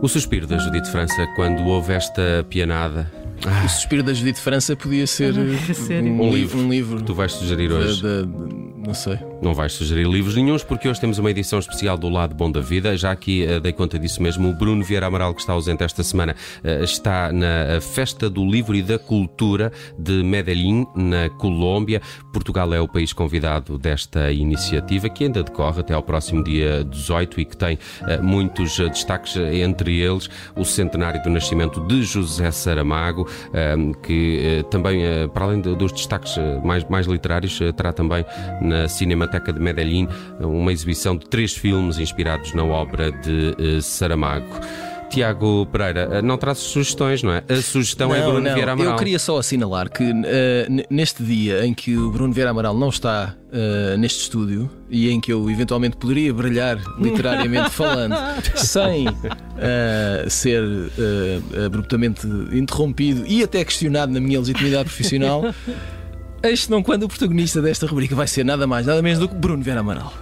O suspiro da Judite França quando houve esta pianada. O suspiro da Judite França podia ser sério? um, Um li- livro. um livro que tu vais sugerir da- hoje. da- não sei. Não vais sugerir livros nenhuns, porque hoje temos uma edição especial do Lado Bom da Vida. Já aqui eh, dei conta disso mesmo. O Bruno Vieira Amaral, que está ausente esta semana, eh, está na eh, Festa do Livro e da Cultura de Medellín, na Colômbia. Portugal é o país convidado desta iniciativa, que ainda decorre até ao próximo dia 18 e que tem eh, muitos destaques, entre eles o centenário do nascimento de José Saramago, que também, para além de- dos destaques mais, mais literários, terá também na Cinemateca de Medellín uma exibição de três filmes inspirados na obra de eh, Saramago. Tiago Pereira, eh, não traz sugestões, não é? A sugestão é Não, Bruno não. Vieira Amaral. Eu queria só assinalar que n- neste dia em que o Bruno Vieira Amaral não está eh, neste estúdio e em que eu eventualmente poderia brilhar literariamente falando sem eh, ser abruptamente interrompido e até questionado na minha legitimidade profissional. Eis não quando o protagonista desta rubrica vai ser nada mais, nada menos do que Bruno Vieira Amaral.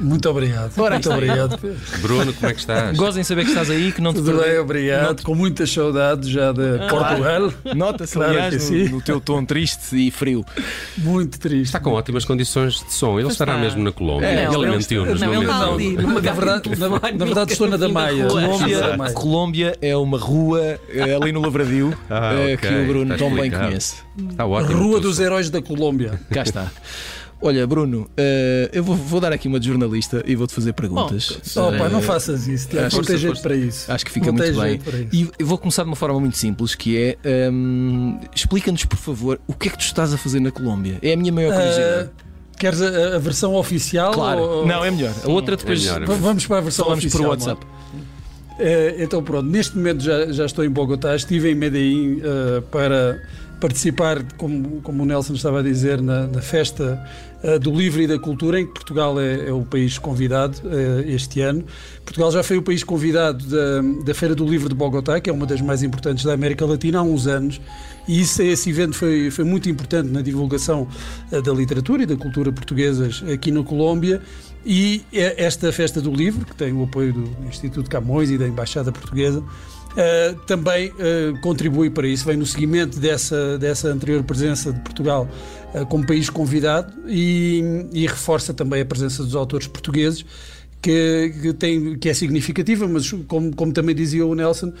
Muito obrigado. Ora, Muito aí. obrigado. Bruno, como é que estás? Gozem saber que estás aí, que não te Tudo bem, obrigado. Com muitas saudades já de Portugal. Nota-se, Claro aliás, que no, sim. no teu tom triste e frio. Muito triste. Está com ótimas condições de som. Ele estará está. mesmo na Colômbia. É, ele mentiu-nos. Não, não ele está ali. Na, verdade, na, na verdade estou na Damaia. Colômbia- Colômbia. Colômbia, é uma rua eh, ali no Lavradio Ah, eh, ok, que o Bruno tão bem conhece. Está ótimo. Rua dos Heróis da Colômbia. Cá está. Olha, Bruno, eh, eu vou, vou dar aqui uma de jornalista e vou-te fazer perguntas. Oh, pá, Eh, não faças isso. Acho- não tem jeito para isso. Acho que fica Não muito bem. E eu vou começar de uma forma muito simples, que é hum, explica-nos, por favor, o que é que tu estás a fazer na Colômbia? É a minha maior curiosidade. Ah, queres a, a versão oficial? claro. ou- Não, é melhor. A outra depois melhor, é Vamos para a versão falamos por oficial. WhatsApp. Eh, então pronto, neste momento já, já estou em Bogotá, estive em Medellín eh, para participar, como, como o Nelson estava a dizer, na, na festa eh, do livro e da cultura, em que Portugal é, é o país convidado eh, este ano. Portugal já foi o país convidado da, da Feira do Livro de Bogotá, que é uma das mais importantes da América Latina, há uns anos. E isso, esse evento foi, foi muito importante na divulgação eh, da literatura e da cultura portuguesas aqui na Colômbia. E esta festa do livro, que tem o apoio do Instituto Camões e da Embaixada Portuguesa, eh, também eh, contribui para isso, vem no seguimento dessa, dessa anterior presença de Portugal eh, como país convidado e, e reforça também a presença dos autores portugueses, que, que, tem, que é significativa, mas como, como também dizia o Nelson,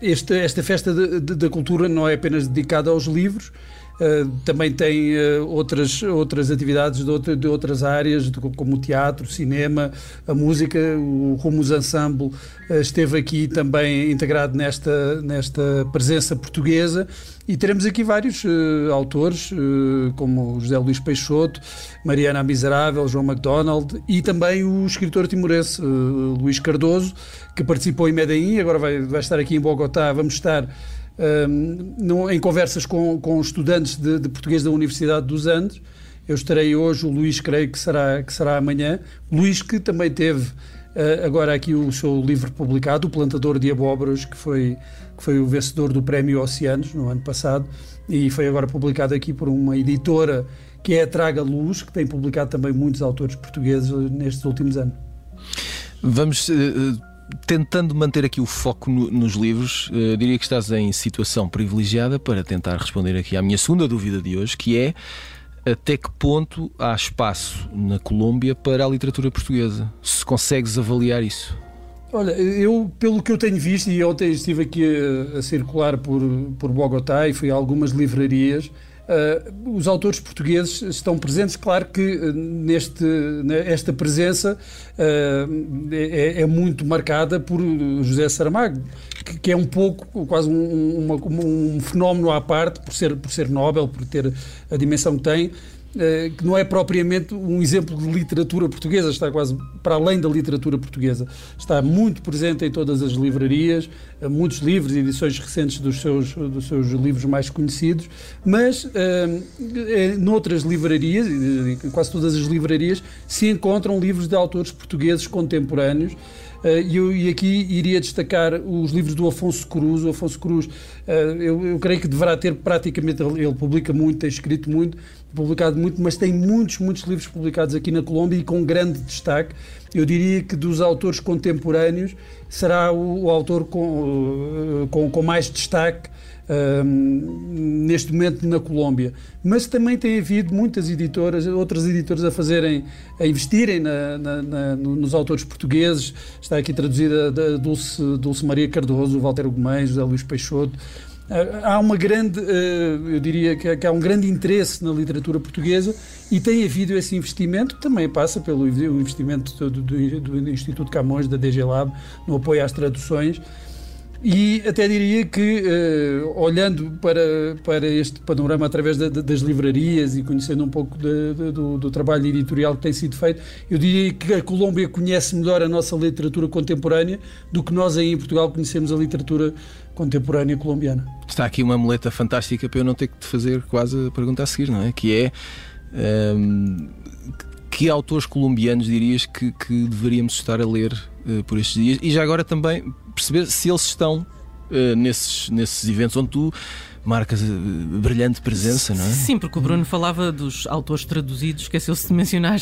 esta, esta festa da cultura não é apenas dedicada aos livros, Uh, também tem uh, outras, outras atividades de, de outras áreas, de- como o teatro, o cinema, a música. O Rumos Ensemble uh, esteve aqui também integrado nesta, nesta presença portuguesa. E teremos aqui vários uh, autores, uh, como José Luís Peixoto, Mariana Miserável, João MacDonald e também o escritor timorense uh, Luís Cardoso, que participou em Medellín, agora vai, vai estar aqui em Bogotá. Vamos estar um, em conversas com, com estudantes de, de português da Universidade dos Andes. Eu estarei hoje, o Luís creio que será, que será amanhã. Luís que também teve uh, agora aqui o seu livro publicado, O Plantador de Abóboras, que foi, que foi o vencedor do Prémio Oceanos no ano passado e foi agora publicado aqui por uma editora que é a Traga Luz, que tem publicado também muitos autores portugueses nestes últimos anos. Vamos eh, eh, tentando manter aqui o foco no- nos livros. eh, diria que estás em situação privilegiada para tentar responder aqui à minha segunda dúvida de hoje, que é até que ponto há espaço na Colômbia para a literatura portuguesa? Se consegues avaliar isso. Olha, eu, pelo que eu tenho visto, e ontem estive aqui a, a circular por, por Bogotá e fui a algumas livrarias, ah, os autores portugueses estão presentes. Claro que ah, neste, ne- esta presença ah, é, é muito marcada por José Saramago, que, que é um pouco, quase um, uma- um fenómeno à parte, por ser, por ser Nobel, por ter a dimensão que tem. Eh, que não é propriamente um exemplo de literatura portuguesa, está quase para além da literatura portuguesa. Está muito presente em todas as livrarias, eh, muitos livros, edições recentes dos seus, dos seus livros mais conhecidos, mas eh, eh, noutras livrarias, em quase todas as livrarias, se encontram livros de autores portugueses contemporâneos. E, e aqui iria destacar os livros do Afonso Cruz. O Afonso Cruz, eu, eu creio que deverá ter praticamente, ele publica muito, tem escrito muito, publicado muito, mas tem muitos, muitos livros publicados aqui na Colômbia e com grande destaque. Eu diria que dos autores contemporâneos será o, o autor com, com, com mais destaque neste momento na Colômbia. Mas também tem havido muitas editoras, outras editoras a fazerem, a investirem na, na, na, nos autores portugueses. Está aqui traduzida Dulce, Dulce Maria Cardoso, Walter Gomes, José Luís Peixoto. Há uma grande, eh, eu diria que há um grande interesse na literatura portuguesa e tem havido esse investimento, também passa pelo investimento do, do, do Instituto Camões, da DG Lab, no apoio às traduções. E até diria que, uh, olhando para, para este panorama através da, das livrarias e conhecendo um pouco de, de, do, do, trabalho editorial que tem sido feito, eu diria que a Colômbia conhece melhor a nossa literatura contemporânea do que nós aí em Portugal conhecemos a literatura contemporânea colombiana. Está aqui uma muleta fantástica para eu não ter que te fazer quase a pergunta a seguir, não é? Que é. Um, que autores colombianos dirias que, que deveríamos estar a ler uh, por estes dias? E já agora também perceber se eles estão uh, nesses, nesses eventos onde tu marcas uh, brilhante presença, não é? Sim, porque o Bruno falava dos autores traduzidos, esqueceu-se de mencionar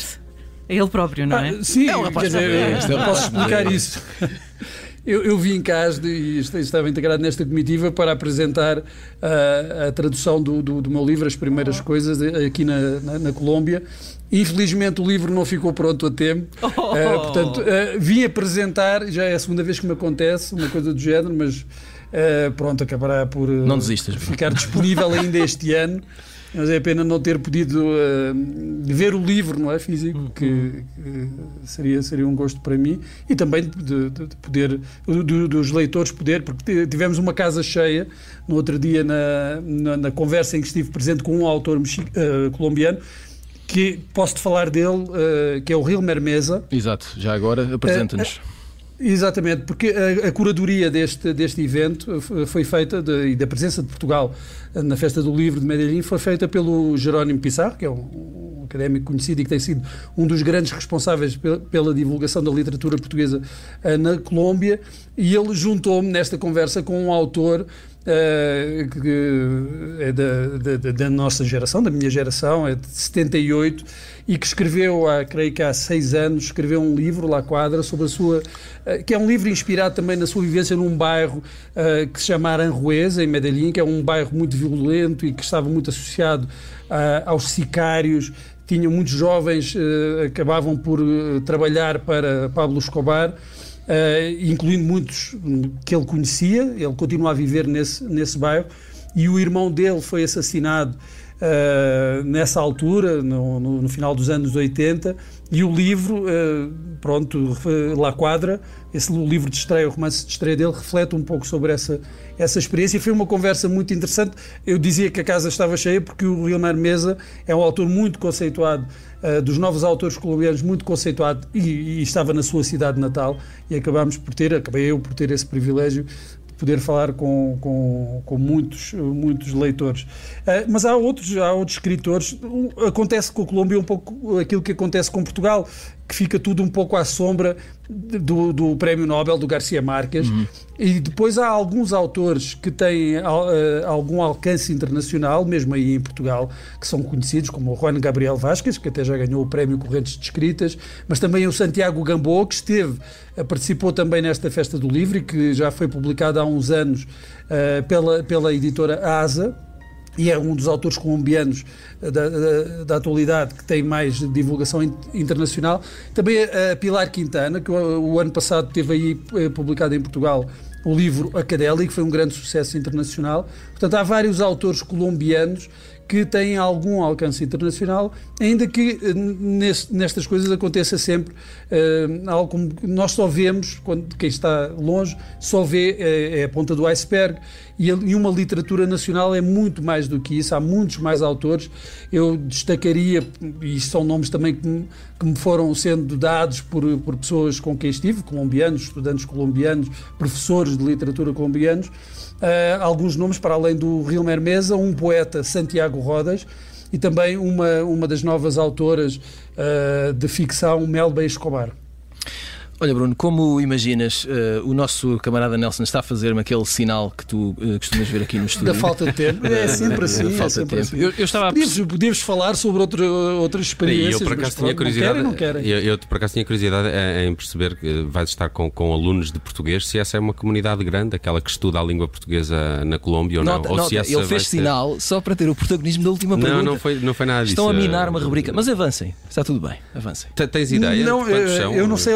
a ele próprio, não é? Ah, sim, é um rapaz dizer, é, posso explicar isso. Eu, eu vim cá e estava integrado nesta comitiva para apresentar a, a tradução do, do, do, meu livro, As Primeiras Coisas, aqui na, na, na Colômbia. Infelizmente o livro não ficou pronto a tempo. Oh. Uh, portanto, uh, vim apresentar, já é a segunda vez que me acontece, uma coisa do género, mas uh, pronto, acabará por não desistas, ficar disponível ainda este ano. Mas é pena não ter podido uh, ver o livro, não é? Físico, uhum. que, que, seria, seria um gosto para mim. E também de, de, de poder, de, dos leitores poder, porque tivemos uma casa cheia no outro dia na, na, na conversa em que estive presente com um autor uh, colombiano que posso-te falar dele, uh, que é o Hilmer Mesa. Exato, já agora apresenta-nos. Exatamente, porque a, a, curadoria deste, deste evento foi feita, de, e da presença de Portugal na Festa do Livro de Medellín, foi feita pelo Jerónimo Pissarro, que é um, um académico conhecido e que tem sido um dos grandes responsáveis pela, pela divulgação da literatura portuguesa uh, na Colômbia, e ele juntou-me nesta conversa com um autor Uh, que é da, da, da, nossa geração, da minha geração, é de 78, e que escreveu, há, creio que há seis anos, escreveu um livro, La Quadra, sobre a sua. Uh, que é um livro inspirado também na sua vivência num bairro uh, que se chama Aranjuez, em Medellín, que é um bairro muito violento e que estava muito associado aos sicários. Tinham muitos jovens, acabavam por trabalhar para Pablo Escobar uh, incluindo muitos que ele conhecia, ele continua a viver nesse, nesse bairro, e o irmão dele foi assassinado uh, nessa altura, no, no, no, final dos anos 80, e o livro, uh, pronto, lá quadra, esse livro de estreia, o romance de estreia dele, reflete um pouco sobre essa, essa experiência. Foi uma conversa muito interessante. Eu dizia que a casa estava cheia porque o Leonor Mesa é um autor muito conceituado, uh, dos novos autores colombianos, muito conceituado e, e, estava na sua cidade natal. E acabámos por ter, acabei eu por ter esse privilégio poder falar com, com, com muitos, muitos leitores. Uh, mas há outros, há outros escritores. Acontece com a Colômbia um pouco aquilo que acontece com Portugal que fica tudo um pouco à sombra do, do Prémio Nobel do Garcia Marques. Uhum. E depois há alguns autores que têm uh, algum alcance internacional, mesmo aí em Portugal, que são conhecidos, como o Juan Gabriel Vasquez, que até já ganhou o Prémio Correntes de Escritas, mas também o Santiago Gamboa, que esteve, uh, participou também nesta Festa do Livro e que já foi publicado há uns anos uh, pela, pela editora ASA e é um dos autores colombianos da, da, da, atualidade que tem mais divulgação internacional. Também a Pilar Quintana, que o, o ano passado teve aí eh, publicado em Portugal o livro Acadélico, foi um grande sucesso internacional. Portanto, há vários autores colombianos que têm algum alcance internacional, ainda que eh, nestas coisas aconteça sempre uh, algo como nós só vemos, quando quem está longe só vê é, é a ponta do iceberg e, e, uma literatura nacional é muito mais do que isso, há muitos mais autores. Eu destacaria, e são nomes também que me, que me foram sendo dados por, por pessoas com quem estive, colombianos, estudantes colombianos, professores de literatura colombianos, uh, alguns nomes para além do Rilmer Mesa, um poeta, Santiago Rodas, e também uma, uma das novas autoras uh, de ficção, Melba Escobar. Olha, Bruno, como imaginas, uh, o nosso camarada Nelson está a fazer-me aquele sinal que tu uh, costumas ver aqui no estúdio. Da falta de tempo. É sempre assim. falta é de tempo. assim. Eu, eu estava a Podíamos, podíamos falar sobre outro, outras experiências. E eu por acaso tinha curiosidade. Não querem, não querem. Eu, eu, por acaso tinha curiosidade em perceber que vais estar com, com alunos de português, se essa é uma comunidade grande, aquela que estuda a língua portuguesa na Colômbia ou Nota, não. Ou nota, se essa ele fez ser- sinal só para ter o protagonismo da última pergunta. Não, não foi, não foi nada disso. Estão a minar uma rubrica. Mas avancem, está tudo bem, avancem. Te- Tens ideia? Não, eh, são? eu não sei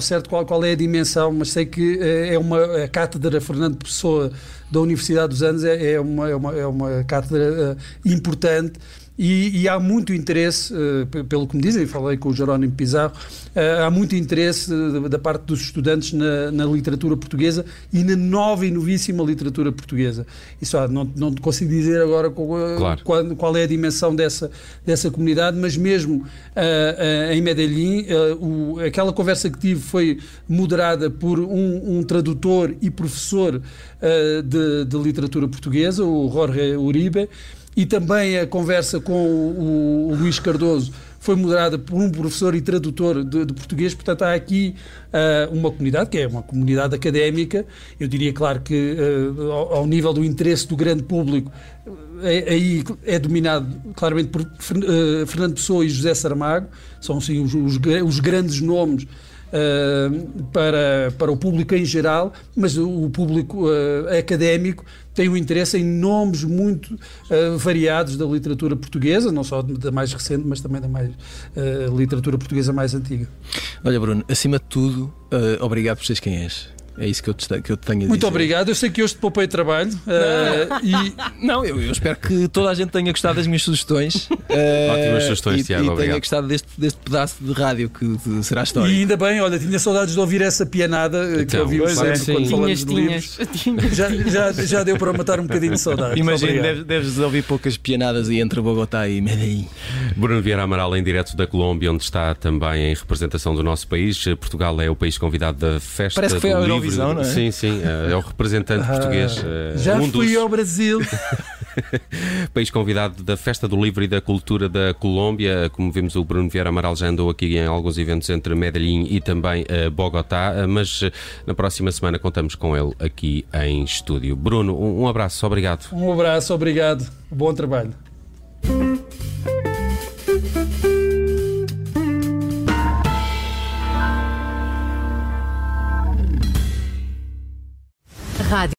ao certo qual, qual é a dimensão, mas sei que eh, é uma a cátedra Fernando Pessoa da Universidade dos Andes é, é uma, é, uma, é uma cátedra eh, importante. E, e há muito interesse, p- pelo que me dizem, falei com o Jerónimo Pizarro, eh, há muito interesse eh, da parte dos estudantes na, na literatura portuguesa e na nova e novíssima literatura portuguesa. Isso ah, não, não consigo dizer agora qual, Claro. qual, qual é a dimensão dessa, dessa comunidade, mas mesmo em Medellín, o- aquela conversa que tive foi moderada por um, um tradutor e professor de, de literatura portuguesa, o Jorge Uribe, e também a conversa com o, o Luís Cardoso foi moderada por um professor e tradutor de, de português, portanto há aqui ah, uma comunidade, que é uma comunidade académica, eu diria, claro, que ah, ao, ao nível do interesse do grande público, é- aí é dominado claramente por eh, Fernando Pessoa e José Saramago, são assim os, os os grandes nomes eh, para, para o público em geral, mas o, público eh, académico tem um interesse em nomes muito eh, variados da literatura portuguesa, não só da mais recente, mas também da mais eh, literatura portuguesa mais antiga. Olha, Bruno, acima de tudo, eh, obrigado por seres quem és. É isso que eu te, que eu te tenho a Muito dizer. obrigado, eu sei que hoje te poupei trabalho eh, e Não, eu, eu espero que toda a gente tenha gostado das minhas sugestões. eh, Ótimas sugestões, e, Tiago, E tenha obrigado. gostado deste, deste pedaço de rádio que que será E história. ainda bem, olha, tinha saudades de ouvir essa pianada eh, que Então, ouvimos pois é, sempre sim. quando Tinhas, de tinhas. Já, já, já deu para matar um bocadinho de saudades. Imagino, deves, deves ouvir poucas pianadas aí entre Bogotá e Medellín. Bruno Vieira Amaral em direto da Colômbia, onde está também em representação do nosso país. Portugal é o país convidado da festa. Parece que foi do livro. Eurovisão, não é? Sim, sim, é o representante português. Ah, eh, já um fui dos ao Brasil. país convidado da Festa do Livro e da Cultura da Colômbia. Como vimos, o Bruno Vieira Amaral já andou aqui em alguns eventos entre Medellín e também eh, Bogotá, eh, mas na próxima semana contamos com ele aqui em estúdio. Bruno, um, um abraço, obrigado. Um abraço, obrigado. Bom trabalho. Rádio.